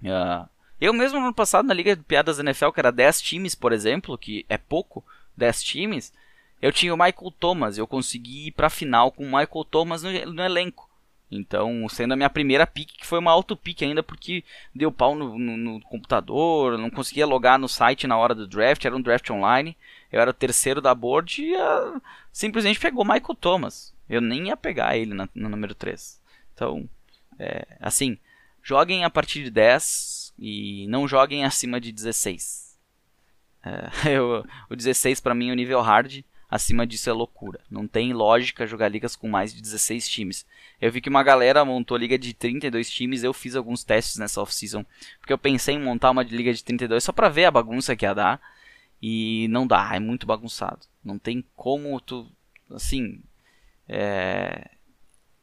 Uh, eu mesmo no ano passado na Liga de Piadas da NFL, que era 10 times, por exemplo, que é pouco, 10 times, eu tinha o Michael Thomas, eu consegui ir para a final com o Michael Thomas no, no, elenco. Então, sendo a minha primeira pick, que foi uma auto pick ainda, porque deu pau no, no, no, computador, não conseguia logar no site na hora do draft, era um draft online. Eu era o terceiro da board e uh, simplesmente pegou Michael Thomas. Eu nem ia pegar ele na, no número 3. Então, é, assim, joguem a partir de 10 e não joguem acima de 16. É, eu, o 16 para mim é o nível hard acima disso é loucura. Não tem lógica jogar ligas com mais de 16 times. Eu vi que uma galera montou liga de 32 times, eu fiz alguns testes nessa off-season, porque eu pensei em montar uma liga de 32 só pra ver a bagunça que ia dar, e não dá, é muito bagunçado. Não tem como tu, assim, é...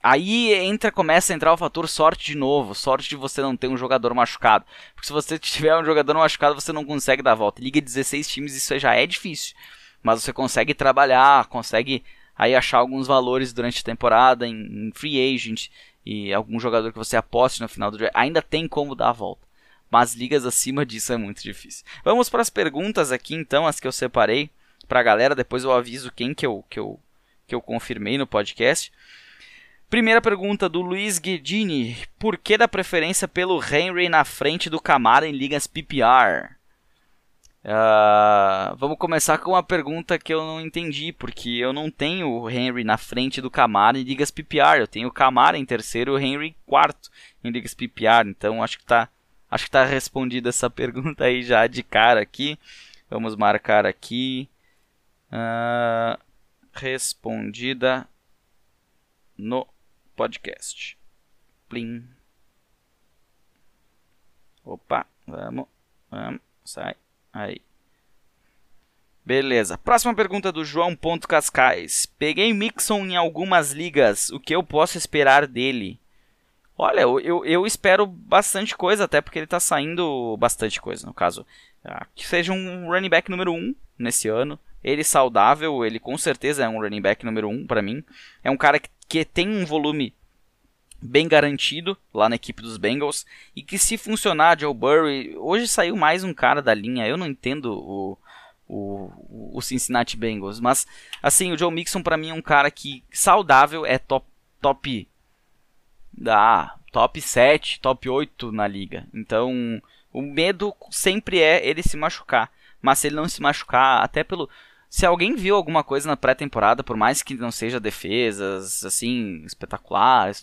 Aí entra, começa a entrar o fator sorte de novo, sorte de você não ter um jogador machucado. Porque se você tiver um jogador machucado, você não consegue dar a volta. Liga de 16 times, isso já é difícil mas você consegue trabalhar, consegue aí achar alguns valores durante a temporada em, em free agent e algum jogador que você aposte no final do draft, ainda tem como dar a volta. Mas ligas acima disso é muito difícil. Vamos para as perguntas aqui então, as que eu separei para a galera, depois eu aviso quem que eu, que eu, que eu confirmei no podcast. Primeira pergunta do Luiz Guedini: Por que da preferência pelo Henry na frente do Camara em ligas PPR? Uh, vamos começar com uma pergunta que eu não entendi, porque eu não tenho o Henry na frente do Camara em ligas PPR. Eu tenho o Camara em terceiro o Henry quarto em ligas PPR. Então acho que tá, acho que tá respondida essa pergunta aí já de cara aqui. Vamos marcar aqui. Uh, respondida no podcast. Plim. Opa, vamos, vamos, sai. Aí. Beleza. Próxima pergunta do João Ponto Cascais. Peguei Mixon em algumas ligas. O que eu posso esperar dele? Olha, eu, eu, espero bastante coisa, até porque ele está saindo bastante coisa, no caso. Ah, que seja um running back número 1 um nesse ano. Ele saudável, ele com certeza é um running back número 1 um para mim. É um cara que, que tem um volume bem garantido lá na equipe dos Bengals. E que se funcionar Joe Burry, hoje saiu mais um cara da linha, eu não entendo o, o, o Cincinnati Bengals, mas assim, o Joe Mixon para mim é um cara que saudável é top top da top 7, top 8 na liga. Então, o medo sempre é ele se machucar, mas se ele não se machucar, até pelo se alguém viu alguma coisa na pré-temporada, por mais que não seja defesas assim espetaculares,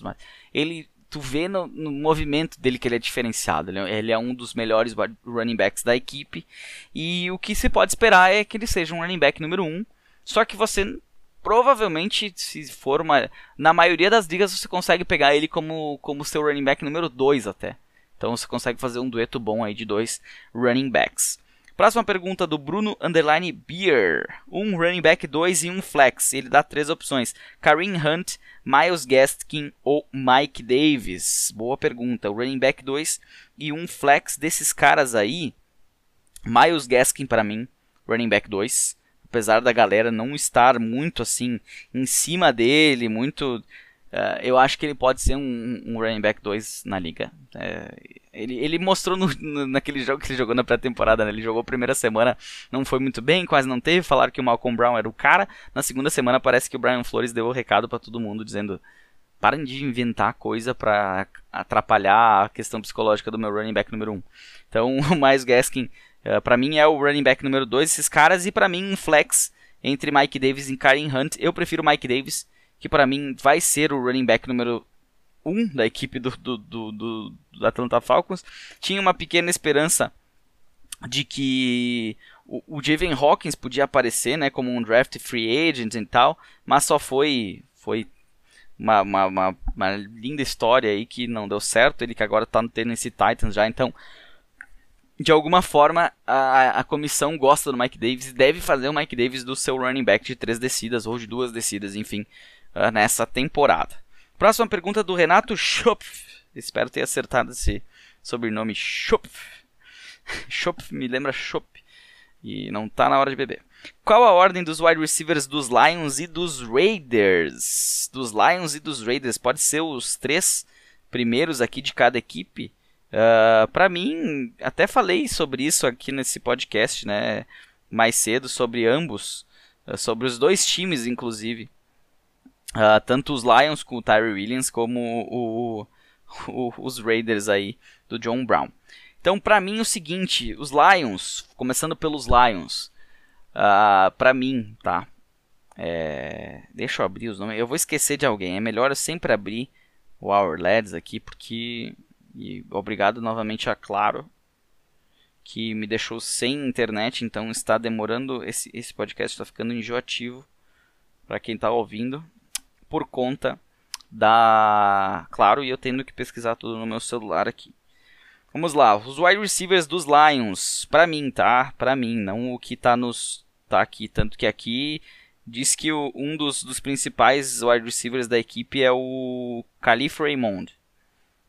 ele tu vê no, no, movimento dele que ele é diferenciado. Ele, é, ele, é um dos melhores running backs da equipe. E o que se pode esperar é que ele seja um running back número 1. Um, só que você provavelmente, se for uma. Na maioria das ligas você consegue pegar ele como, como seu running back número 2 até. Então você consegue fazer um dueto bom aí de dois running backs. Próxima pergunta do Bruno Underline Beer. Um running back 2 e um flex. Ele dá três opções: Kareem Hunt, Miles Gaskin ou Mike Davis. Boa pergunta. O running back 2 e um flex desses caras aí. Miles Gaskin para mim, running back 2. Apesar da galera não estar muito assim em cima dele, muito Uh, eu acho que ele pode ser um, um running back 2 na liga. É, ele, ele mostrou no, no, naquele jogo que ele jogou na pré-temporada, né? ele jogou a primeira semana, não foi muito bem, quase não teve. Falaram que o Malcolm Brown era o cara. Na segunda semana parece que o Brian Flores deu o recado para todo mundo dizendo: parem de inventar coisa para atrapalhar a questão psicológica do meu running back número 1. Um. Então o Miles Gaskin, uh, para mim, é o running back número 2 esses caras, e para mim um flex entre Mike Davis e Karen Hunt. Eu prefiro Mike Davis que para mim vai ser o running back número 1 um da equipe do, do, do, do, Atlanta Falcons. Tinha uma pequena esperança de que o, o Javen Hawkins podia aparecer, né, como um draft free agent e tal, mas só foi foi uma, uma, uma, uma linda história aí que não deu certo, ele que agora está no Tennessee Titans já, então de alguma forma a, a comissão gosta do Mike Davis e deve fazer o Mike Davis do seu running back de três descidas ou de duas descidas, enfim, nessa temporada. Próxima pergunta do Renato Schopf. Espero ter acertado esse sobrenome Schopf. Schopf me lembra Schopf. E não tá na hora de beber. Qual a ordem dos wide receivers dos Lions e dos Raiders? Dos Lions e dos Raiders. Pode ser os três primeiros aqui de cada equipe. Uh, ah, para mim, até falei sobre isso aqui nesse podcast, né? Mais cedo, sobre ambos. Uh, sobre os dois times, inclusive. Uh, tanto os Lions com o Tyree Williams, como o, o, os Raiders aí do John Brown. Então, para mim, o seguinte: os Lions, começando pelos Lions, uh, para mim, tá? É, deixa eu abrir os nomes. Eu vou esquecer de alguém. É melhor eu sempre abrir o Our Lads aqui, porque. E obrigado novamente a Claro, que me deixou sem internet, então está demorando. Esse, esse podcast está ficando enjoativo para quem está ouvindo, por conta da. Claro, e eu tendo que pesquisar tudo no meu celular aqui. Vamos lá, os wide receivers dos Lions, para mim, tá? Para mim, não o que tá nos tá aqui, tanto que aqui diz que o, um dos, dos principais wide receivers da equipe é o Calif Raymond.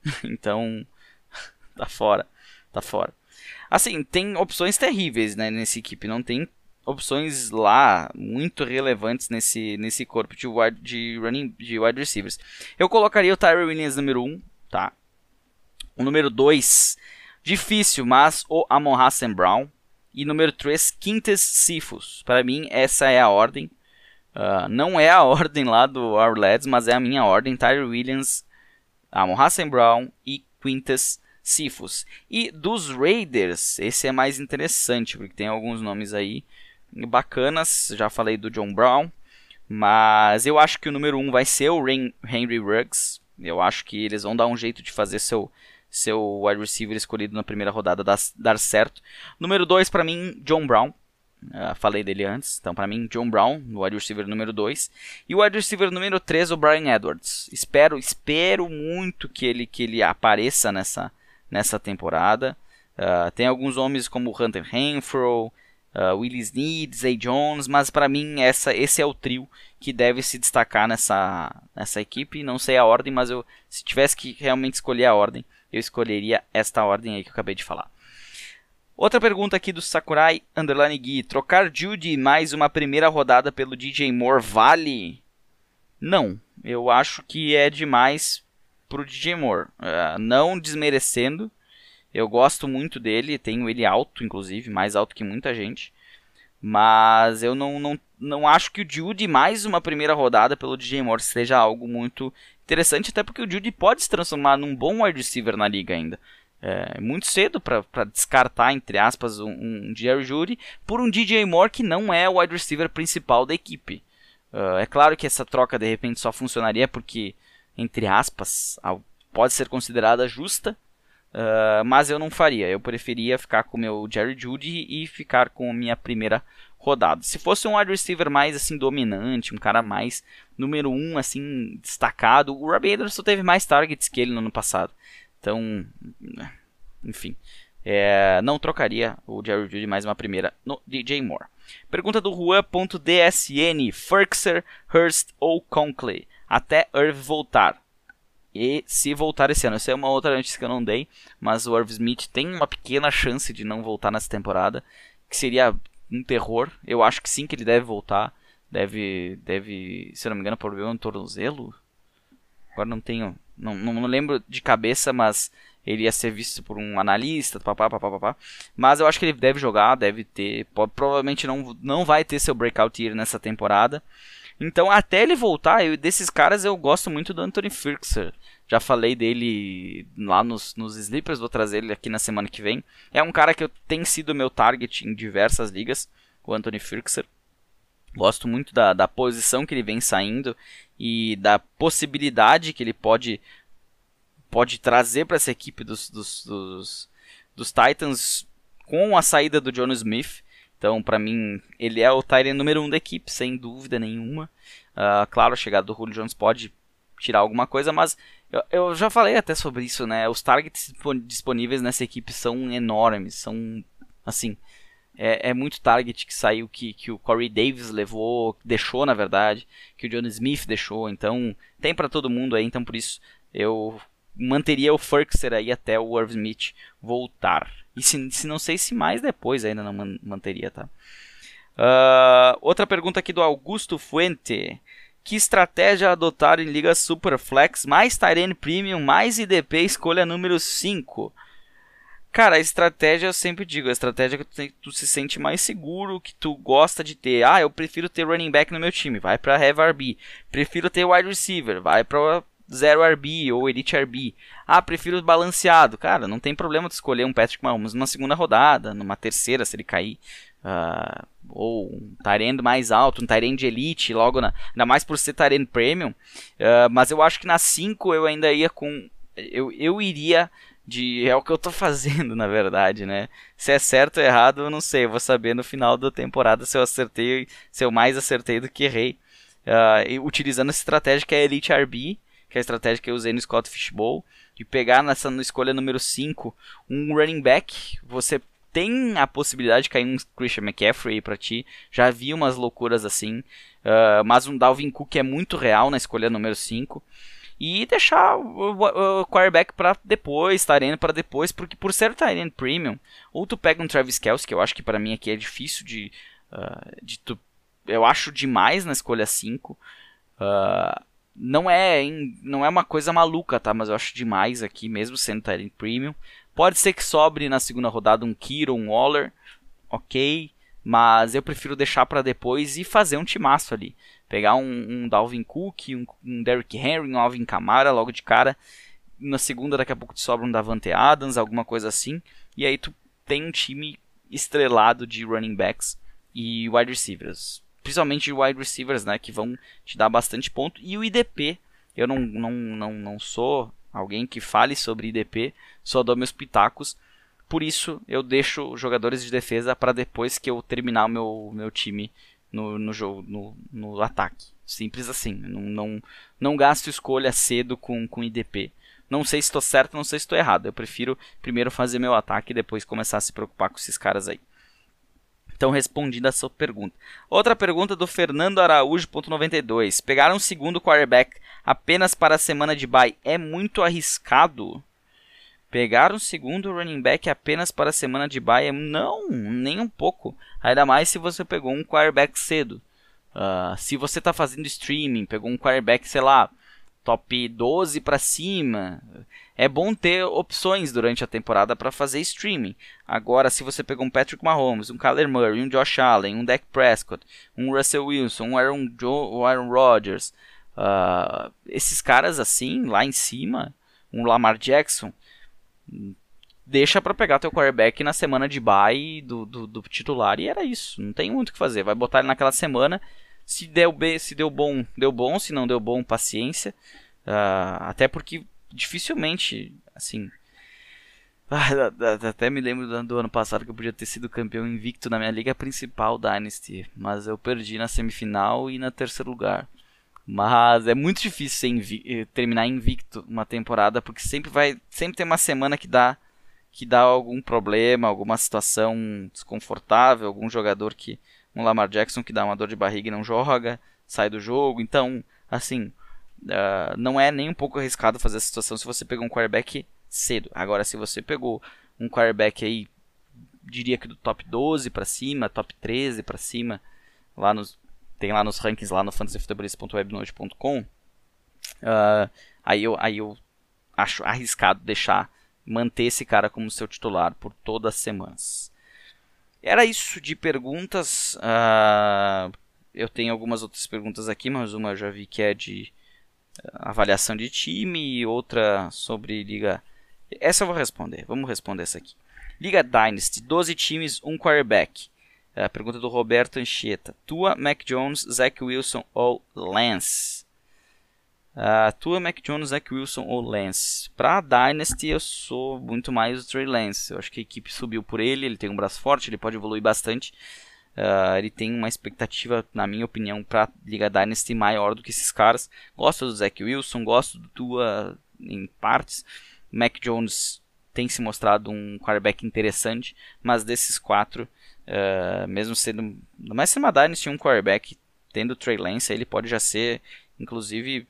então, tá fora, tá fora. Assim, tem opções terríveis, né, nessa equipe, não tem opções lá muito relevantes nesse, nesse corpo de wide, de running de wide receivers. Eu colocaria o Tyree Williams número 1, um, tá? O número 2, difícil, mas o Amon Hassan Brown. E número 3, Quintes Sifus. Para mim, essa é a ordem. Uh, não é a ordem lá do Our Lads, mas é a minha ordem. Tyree Williams, Amon Hassan Brown e Quintes Sifus. E dos Raiders, esse é mais interessante, porque tem alguns nomes aí bacanas. Já falei do John Brown. Mas eu acho que o número 1 um vai ser o Henry Ruggs. Eu acho que eles vão dar um jeito de fazer seu, seu wide receiver escolhido na primeira rodada dar, dar certo. Número 2 para mim, John Brown. Uh, falei dele antes. Então, para mim, John Brown, o wide receiver número 2. E o wide receiver número 3, o Brian Edwards. Espero, espero muito que ele, que ele apareça nessa, nessa temporada. Uh, tem alguns homens como Hunter Renfro, uh, Willie Snead, Zay Jones, mas para mim essa, esse é o trio que deve se destacar nessa, nessa equipe. Não sei a ordem, mas eu, se tivesse que realmente escolher a ordem, eu escolheria esta ordem aí que eu acabei de falar. Outra pergunta aqui do Sakurai Underline Gui. Trocar Judy mais uma primeira rodada pelo DJ Moore vale? Não. Eu acho que é demais pro DJ Moore. Uh, não desmerecendo, eu gosto muito dele, tenho ele alto, inclusive, mais alto que muita gente. Mas eu não, não, não acho que o Judy, mais uma primeira rodada pelo DJ Moore, seja algo muito interessante, até porque o Judy pode se transformar num bom wide receiver na liga ainda. É muito cedo para descartar, entre aspas, um, um Jerry Judy por um DJ Moore que não é o wide receiver principal da equipe. Uh, é claro que essa troca de repente só funcionaria porque, entre aspas, pode ser considerada justa, Uh, mas eu não faria. Eu preferia ficar com o meu Jerry Judy e ficar com a minha primeira rodada. Se fosse um wide receiver mais assim dominante, um cara mais número um assim destacado, o Robbie Anderson teve mais targets que ele no ano passado. Então, enfim, é, não trocaria o Jerry Judy mais uma primeira no DJ Moore. Pergunta do Juan.dsn: Ferkser, Hurst ou Conklin? Até Irv voltar. E se voltar esse ano, essa é uma outra notícia que eu não dei, mas o Irv Smith tem uma pequena chance de não voltar nessa temporada, que seria um terror. Eu acho que sim que ele deve voltar. Deve, deve, se eu não me engano, problema no tornozelo. Agora não tenho, não, não lembro de cabeça, mas ele ia ser visto por um analista, papá, papá, papá. Mas eu acho que ele deve jogar, deve ter, pode, provavelmente não, não vai ter seu breakout year nessa temporada. Então, até ele voltar, eu, desses caras eu gosto muito do Anthony Firkser. Já falei dele lá nos, nos Sleepers, vou trazer ele aqui na semana que vem. É um cara que eu, tem sido meu target em diversas ligas, o Anthony Firkser. Gosto muito da, da posição que ele vem saindo e da possibilidade que ele pode, pode trazer para essa equipe dos, dos, dos, dos Titans com a saída do John Smith. Então, para mim, ele é o Tyrant número um da equipe, sem dúvida nenhuma. Uh, claro, a chegada do Julio Jones pode tirar alguma coisa, mas eu, eu, já falei até sobre isso, né? Os targets disponíveis nessa equipe são enormes, são assim. É, é muito target que saiu, que, que o Corey Davis levou, deixou na verdade, que o John Smith deixou, então tem para todo mundo aí, então por isso eu manteria o Furkser aí até o Irv Smith voltar. E se, se não sei se mais depois ainda não man, manteria, tá? Uh, outra pergunta aqui do Augusto Fuente. Que estratégia adotar em Liga Superflex? Mais Tyrene Premium, mais IDP, escolha número 5. Cara, a estratégia eu sempre digo, a estratégia que tu, tu, se sente mais seguro, que tu gosta de ter. Ah, eu prefiro ter running back no meu time, vai para Heavy RB. Prefiro ter wide receiver, vai para zero RB ou Elite RB. Ah, prefiro balanceado. Cara, não tem problema tu escolher um Patrick Mahomes numa segunda rodada, numa terceira se ele cair. Uh, ou um Tyrande mais alto, um Tyrande Elite, logo na, ainda mais por ser Tyrande Premium. Uh, mas eu acho que na 5 eu ainda ia com. Eu, eu iria de. É o que eu tô fazendo, na verdade, né? Se é certo ou errado, eu não sei. Eu vou saber no final da temporada se eu acertei, se eu mais acertei do que errei. Uh, utilizando essa estratégia que é Elite RB que é a estratégia que eu usei no Scott Fishbowl, de pegar nessa escolha número 5 um running back, você tem a possibilidade de cair um Christian McCaffrey para ti. Já vi umas loucuras assim, uh, mas um Dalvin Cook é muito real na escolha número 5 e deixar o, o quarterback para depois, Tyrene para depois, porque por ser Tyrene Premium, ou tu pega um Travis Kelce, que eu acho que para mim aqui é difícil de, uh, de tu, eu acho demais na escolha 5. Uh, não é não é uma coisa maluca, tá? Mas eu acho demais aqui, mesmo sendo Tyrant Premium. Pode ser que sobre na segunda rodada um Kiro, um Waller, ok. Mas eu prefiro deixar para depois e fazer um timaço ali. Pegar um, um Dalvin Cook, um, um Derrick Henry, um Alvin Kamara logo de cara. Na segunda daqui a pouco te sobra um Davante Adams, alguma coisa assim. E aí tu tem um time estrelado de running backs e wide receivers principalmente wide receivers, né, que vão te dar bastante ponto. E o IDP, eu não, não, não, não sou alguém que fale sobre IDP, só dou meus pitacos. Por isso, eu deixo jogadores de defesa para depois que eu terminar o meu, meu time no, no jogo, no, no ataque. Simples assim. Não, não, não gasto escolha cedo com, com IDP. Não sei se estou certo, não sei se estou errado. Eu prefiro primeiro fazer meu ataque e depois começar a se preocupar com esses caras aí. Então, respondida a sua pergunta. Outra pergunta do Fernando Araújo.92. Pegar um segundo quarterback apenas para a semana de bye é muito arriscado? Pegar um segundo running back apenas para a semana de bye? Não, nem um pouco. Ainda mais se você pegou um quarterback cedo. Uh, se você está fazendo streaming, pegou um quarterback, sei lá, top 12 para cima. É bom ter opções durante a temporada para fazer streaming. Agora, se você pegou um Patrick Mahomes, um Kyler Murray, um Josh Allen, um Dak Prescott, um Russell Wilson, um Aaron, um Aaron Rodgers, uh, esses caras assim, lá em cima, um Lamar Jackson, deixa para pegar teu quarterback na semana de bye do, do, do, titular e era isso. Não tem muito o que fazer. Vai botar ele naquela semana se deu, bem, se deu bom, deu bom. Se não deu bom, paciência. Uh, até porque dificilmente, assim. Ah, até me lembro do, do ano passado que eu podia ter sido campeão invicto na minha liga principal, Dynasty. Mas eu perdi na semifinal e na terceiro lugar. Mas é muito difícil invi eh, terminar invicto uma temporada, porque sempre vai. Sempre tem uma semana que dá que dá algum problema, alguma situação desconfortável, algum jogador que um Lamar Jackson que dá uma dor de barriga e não joga, sai do jogo. Então, assim, uh, não é nem um pouco arriscado fazer essa situação se você pegou um quarterback cedo. Agora, se você pegou um quarterback aí, diria que do top 12 para cima, top 13 para cima, lá nos tem lá nos rankings lá no fantasyfutebolista.webnote.com, uh, ah, aí eu aí eu acho arriscado deixar manter esse cara como seu titular por todas as semanas. Era isso de perguntas. Uh, eu tenho algumas outras perguntas aqui, mas uma eu já vi que é de ah, avaliação de time e outra sobre liga. Essa eu vou responder. Vamos responder essa aqui. Liga Dynasty, 12 times, um quarterback. Uh, pergunta do Roberto Anchieta. Tua, Mac Jones, Zach Wilson ou Lance? Uh, Tua, Mac Jones, Zach Wilson ou Lance? Pra Dynasty eu sou muito mais o Trey Lance. Eu acho que a equipe subiu por ele, ele tem um braço forte, ele pode evoluir bastante. Uh, ele tem uma expectativa, na minha opinião, pra Liga Dynasty maior do que esses caras. Gosto do Zach Wilson, gosto do Tua em partes. Mac Jones tem se mostrado um quarterback interessante, mas desses quatro, uh, mesmo sendo, mais sendo uma Dynasty um quarterback, tendo o Trey Lance, ele pode já ser, inclusive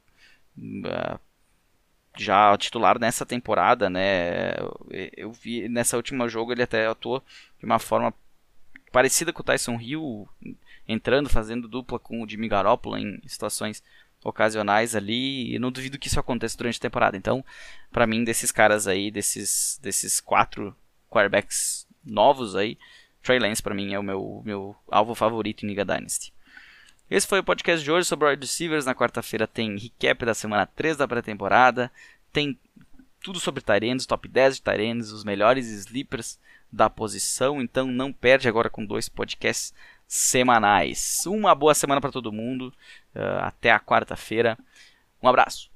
já titular nessa temporada, né? Eu vi nessa última jogo ele até atuou de uma forma parecida com o Tyson Hill, entrando, fazendo dupla com o Jimmy Garoppolo em situações ocasionais ali, e não duvido que isso aconteça durante a temporada. Então, para mim, desses caras aí, desses, desses quatro quarterbacks novos aí, Trey Lance para mim é o meu, meu alvo favorito em Liga Dynasty. Esse foi o podcast de hoje sobre wide receivers. Na quarta-feira tem recap da semana 3 da pré-temporada. Tem tudo sobre Tyrands, top 10 de Tyrands, os melhores sleepers da posição. Então não perde agora com dois podcasts semanais. Uma boa semana para todo mundo. Uh, até a quarta-feira. Um abraço.